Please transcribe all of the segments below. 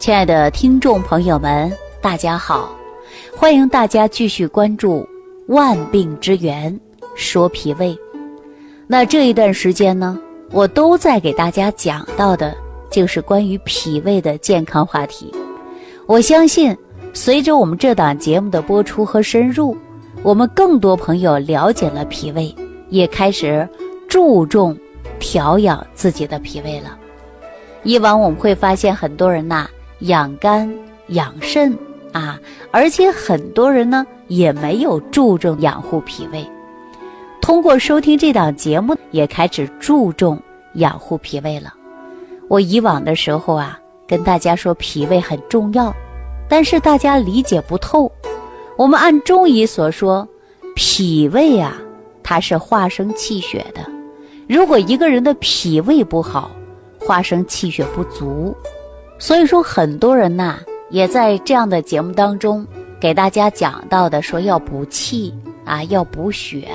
亲爱的听众朋友们，大家好！欢迎大家继续关注《万病之源说脾胃》。那这一段时间呢，我都在给大家讲到的，就是关于脾胃的健康话题。我相信，随着我们这档节目的播出和深入，我们更多朋友了解了脾胃，也开始注重调养自己的脾胃了。以往我们会发现，很多人呐。养肝养肾啊，而且很多人呢也没有注重养护脾胃。通过收听这档节目，也开始注重养护脾胃了。我以往的时候啊，跟大家说脾胃很重要，但是大家理解不透。我们按中医所说，脾胃啊，它是化生气血的。如果一个人的脾胃不好，化生气血不足。所以说，很多人呐，也在这样的节目当中给大家讲到的，说要补气啊，要补血。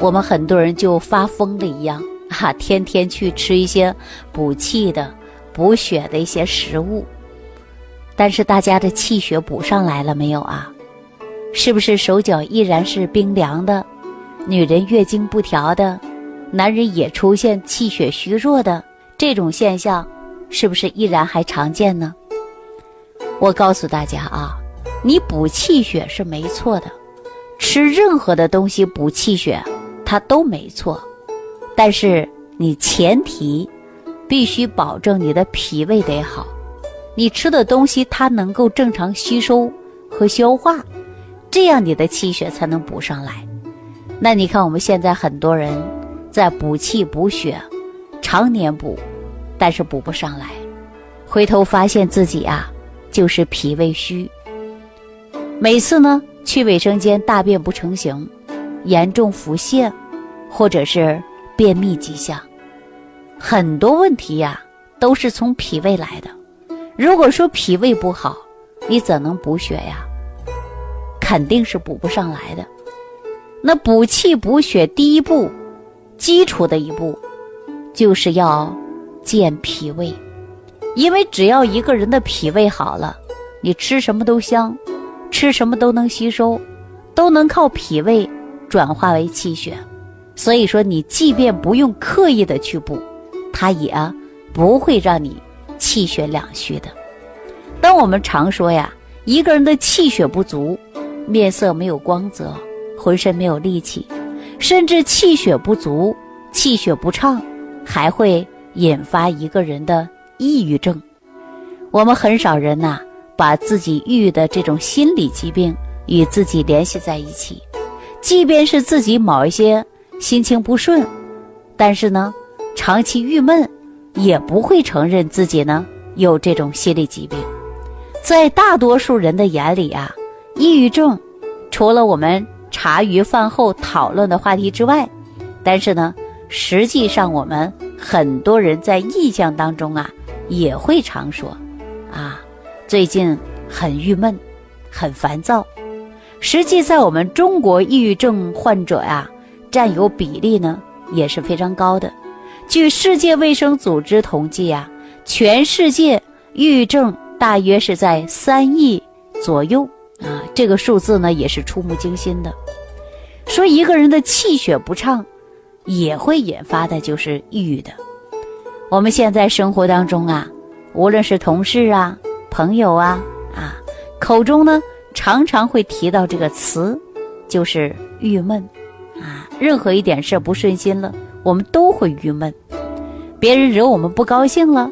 我们很多人就发疯了一样 啊，天天去吃一些补气的、补血的一些食物。但是大家的气血补上来了没有啊？是不是手脚依然是冰凉的？女人月经不调的，男人也出现气血虚弱的这种现象？是不是依然还常见呢？我告诉大家啊，你补气血是没错的，吃任何的东西补气血，它都没错。但是你前提必须保证你的脾胃得好，你吃的东西它能够正常吸收和消化，这样你的气血才能补上来。那你看我们现在很多人在补气补血，常年补。但是补不上来，回头发现自己啊，就是脾胃虚。每次呢去卫生间大便不成形，严重腹泻，或者是便秘迹象，很多问题呀都是从脾胃来的。如果说脾胃不好，你怎能补血呀？肯定是补不上来的。那补气补血第一步，基础的一步，就是要。健脾胃，因为只要一个人的脾胃好了，你吃什么都香，吃什么都能吸收，都能靠脾胃转化为气血。所以说，你即便不用刻意的去补，它也不会让你气血两虚的。当我们常说呀，一个人的气血不足，面色没有光泽，浑身没有力气，甚至气血不足、气血不畅，还会。引发一个人的抑郁症，我们很少人呐，把自己抑郁的这种心理疾病与自己联系在一起。即便是自己某一些心情不顺，但是呢，长期郁闷，也不会承认自己呢有这种心理疾病。在大多数人的眼里啊，抑郁症，除了我们茶余饭后讨论的话题之外，但是呢，实际上我们。很多人在印象当中啊，也会常说，啊，最近很郁闷，很烦躁。实际在我们中国，抑郁症患者呀，占有比例呢也是非常高的。据世界卫生组织统计呀，全世界抑郁症大约是在三亿左右啊，这个数字呢也是触目惊心的。说一个人的气血不畅。也会引发的就是抑郁的。我们现在生活当中啊，无论是同事啊、朋友啊啊，口中呢常常会提到这个词，就是郁闷啊。任何一点事不顺心了，我们都会郁闷。别人惹我们不高兴了，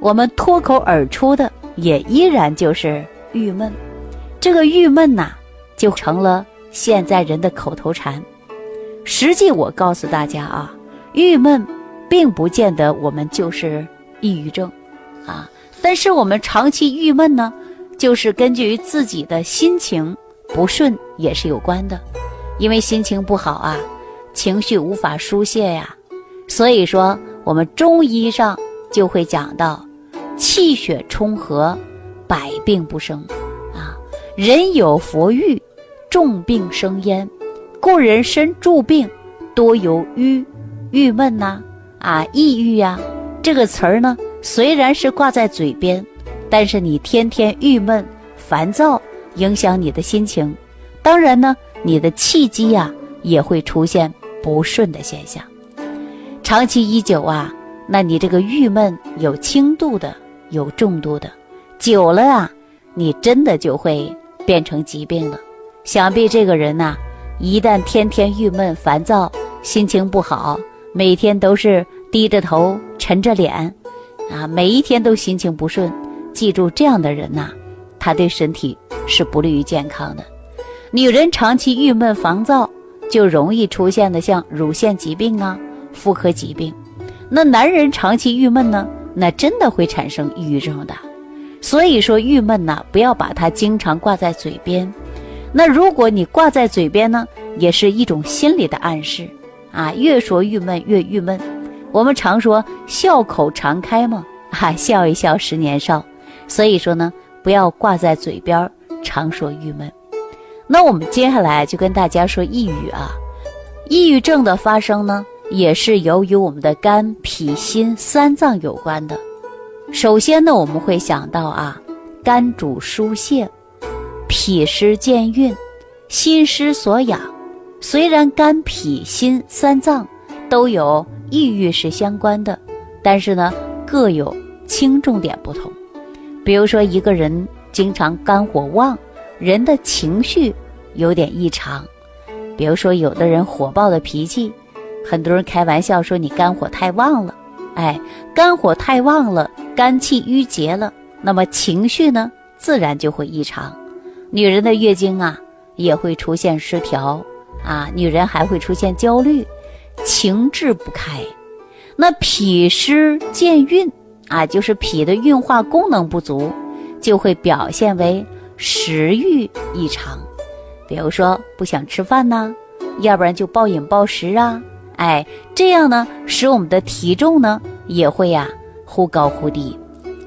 我们脱口而出的也依然就是郁闷。这个郁闷呐，就成了现在人的口头禅。实际我告诉大家啊，郁闷，并不见得我们就是抑郁症，啊，但是我们长期郁闷呢，就是根据于自己的心情不顺也是有关的，因为心情不好啊，情绪无法疏泄呀，所以说我们中医上就会讲到，气血充和，百病不生，啊，人有佛欲，重病生焉。故人身诸病，多由郁、郁闷呐，啊，抑郁呀，这个词儿呢，虽然是挂在嘴边，但是你天天郁闷、烦躁，影响你的心情。当然呢，你的气机呀也会出现不顺的现象。长期已久啊，那你这个郁闷有轻度的，有重度的，久了啊，你真的就会变成疾病了。想必这个人呐，一旦天天郁闷、烦躁，心情不好，每天都是低着头、沉着脸，啊，每一天都心情不顺。记住，这样的人呐，他对身体是不利于健康的。女人长期郁闷、烦躁，就容易出现的像乳腺疾病啊、妇科疾病。那男人长期郁闷呢，那真的会产生抑郁症的。所以说，郁闷呐，不要把它经常挂在嘴边。那如果你挂在嘴边呢，也是一种心理的暗示啊，越说郁闷越郁闷。我们常说笑口常开嘛，哈，笑一笑十年少。所以说呢，不要挂在嘴边，常说郁闷。那我们接下来就跟大家说抑郁啊，抑郁症的发生呢，也是由于我们的肝、脾、心三脏有关的。首先呢，我们会想到啊，肝主疏泄，脾湿健运，心失所养。虽然肝、脾、心三脏都有抑郁是相关的，但是呢，各有轻重点不同。比如说，一个人经常肝火旺，人的情绪有点异常。比如说，有的人火爆的脾气，很多人开玩笑说你肝火太旺了。哎，肝火太旺了，肝气郁结了，那么情绪呢，自然就会异常。女人的月经啊，也会出现失调啊，女人还会出现焦虑，情志不开。那脾湿健运。啊，就是脾的运化功能不足，就会表现为食欲异常，比如说不想吃饭呐，要不然就暴饮暴食啊，哎，这样呢，使我们的体重呢也会呀忽高忽低，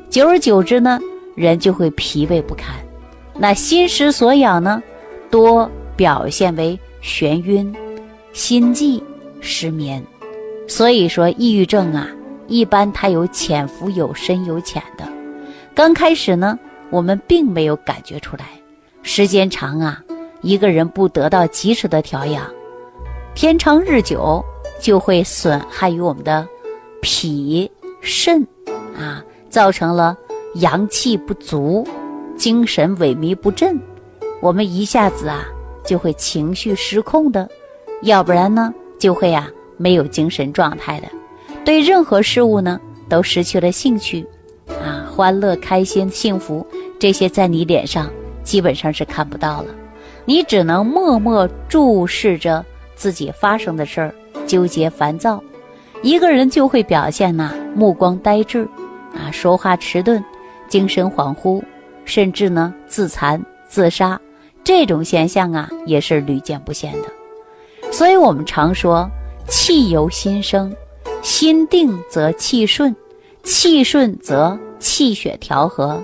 久而久之呢，人就会疲惫不堪。那心失所养呢，多表现为眩晕、心悸、失眠，所以说抑郁症啊。一般它有潜伏、有深、有浅的。刚开始呢，我们并没有感觉出来。时间长啊，一个人不得到及时的调养，天长日久就会损害于我们的脾、肾啊，造成了阳气不足，精神萎靡不振。我们一下子啊，就会情绪失控的，要不然呢，就会啊没有精神状态的。对任何事物呢，都失去了兴趣，啊，欢乐、开心、幸福这些在你脸上基本上是看不到了，你只能默默注视着自己发生的事儿，纠结烦躁，一个人就会表现呐，目光呆滞，啊，说话迟钝，精神恍惚，甚至呢自残自杀，这种现象啊也是屡见不鲜的，所以我们常说气由心生。心定则气顺，气顺则气血调和，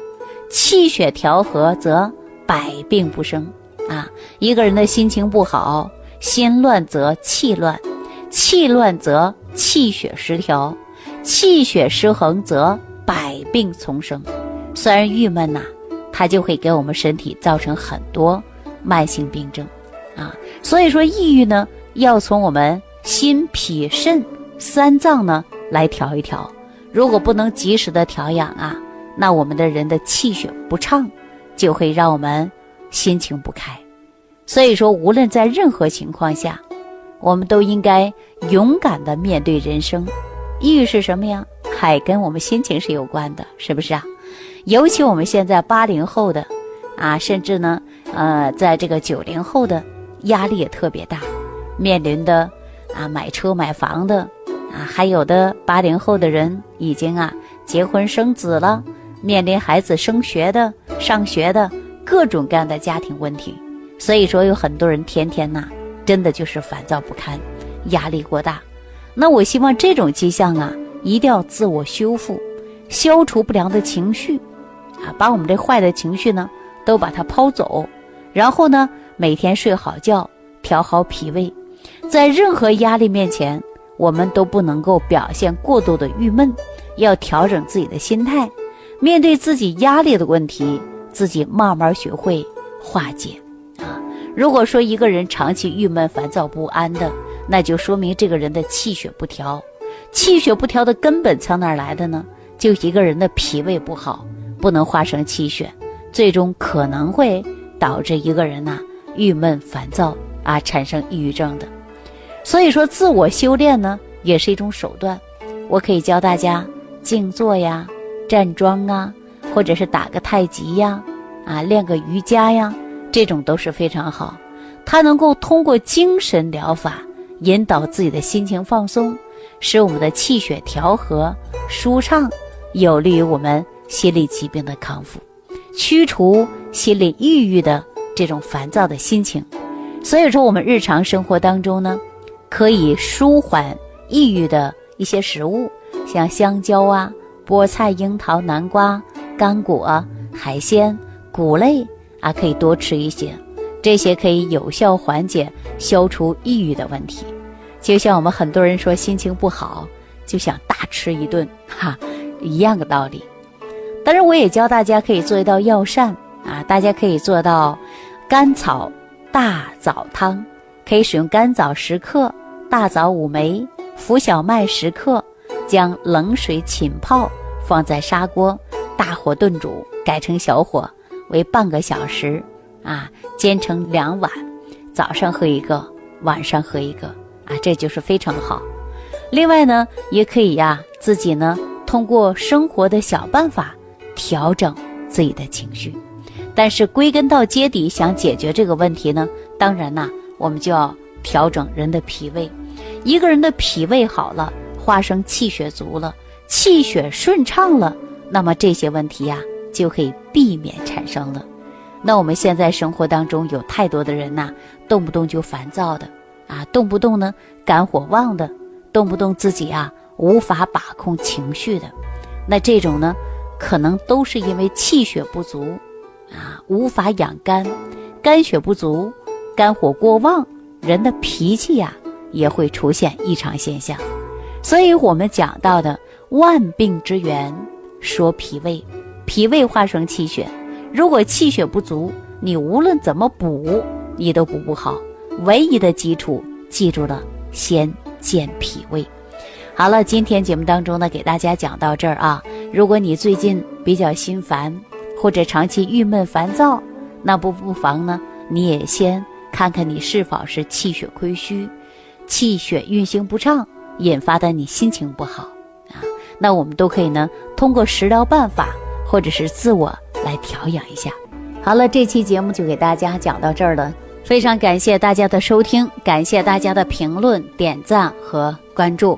气血调和则百病不生。啊，一个人的心情不好，心乱则气乱，气乱则气血失调，气血失衡则百病丛生。虽然郁闷呐，它就会给我们身体造成很多慢性病症。啊，所以说抑郁呢，要从我们心、脾、肾。三脏呢，来调一调。如果不能及时的调养啊，那我们的人的气血不畅，就会让我们心情不开。所以说，无论在任何情况下，我们都应该勇敢的面对人生。抑郁是什么呀？还跟我们心情是有关的，是不是啊？尤其我们现在八零后的啊，甚至呢，呃，在这个九零后的压力也特别大，面临的啊买车买房的。啊，还有的八零后的人已经啊结婚生子了，面临孩子升学的、上学的各种各样的家庭问题，所以说有很多人天天呐，真的就是烦躁不堪，压力过大。那我希望这种迹象啊，一定要自我修复，消除不良的情绪，把我们这坏的情绪呢都把它抛走，然后呢每天睡好觉，调好脾胃，在任何压力面前。我们都不能够表现过度的郁闷，要调整自己的心态。面对自己压力的问题，自己慢慢学会化解啊。如果说一个人长期郁闷、烦躁不安的，那就说明这个人的气血不调。气血不调的根本从哪儿来的呢？就一个人的脾胃不好，不能化生气血，最终可能会导致一个人呐郁闷烦躁啊，产生抑郁症的。所以说，自我修炼呢也是一种手段。我可以教大家静坐呀、站桩啊，或者是打个太极呀，啊，练个瑜伽呀，这种都是非常好。它能够通过精神疗法引导自己的心情放松。使我们的气血调和舒畅，有利于我们心理疾病的康复，驱除心理抑郁的这种烦躁的心情。所以说，我们日常生活当中呢，可以舒缓抑郁的一些食物，像香蕉啊、菠菜、樱桃、南瓜、干果、海鲜、谷类啊，可以多吃一些，这些可以有效缓解、消除抑郁的问题。就像我们很多人说心情不好，就想大吃一顿，哈，一样的道理。当然，我也教大家可以做一道药膳啊，大家可以做到甘草大枣汤，可以使用甘枣十克、大枣五枚、浮小麦十克，将冷水浸泡，放在砂锅大火炖煮，改成小火为半个小时，啊，煎成两碗，早上喝一个，晚上喝一个。啊，这就是非常好。另外呢，也可以呀，自己呢通过生活的小办法调整自己的情绪。但是归根到结底，想解决这个问题呢，当然呐，我们就要调整人的脾胃。一个人的脾胃好了，化生气血足了，气血顺畅了，那么这些问题呀就可以避免产生了。那我们现在生活当中有太多的人呐，动不动就烦躁的。啊，动不动呢肝火旺的，动不动自己啊无法把控情绪的，那这种呢，可能都是因为气血不足，啊无法养肝，肝血不足，肝火过旺，人的脾气呀也会出现异常现象。所以我们讲到的万病之源，说脾胃，脾胃化生气血，如果气血不足，你无论怎么补，你都补不好。唯一的基础，记住了，先健脾胃。好了，今天节目当中呢，给大家讲到这儿啊。如果你最近比较心烦，或者长期郁闷烦躁，那不不妨呢，你也先看看你是否是气血亏虚，气血运行不畅引发的你心情不好啊。那我们都可以呢，通过食疗办法或者是自我来调养一下。好了，这期节目就给大家讲到这儿了。非常感谢大家的收听，感谢大家的评论、点赞和关注。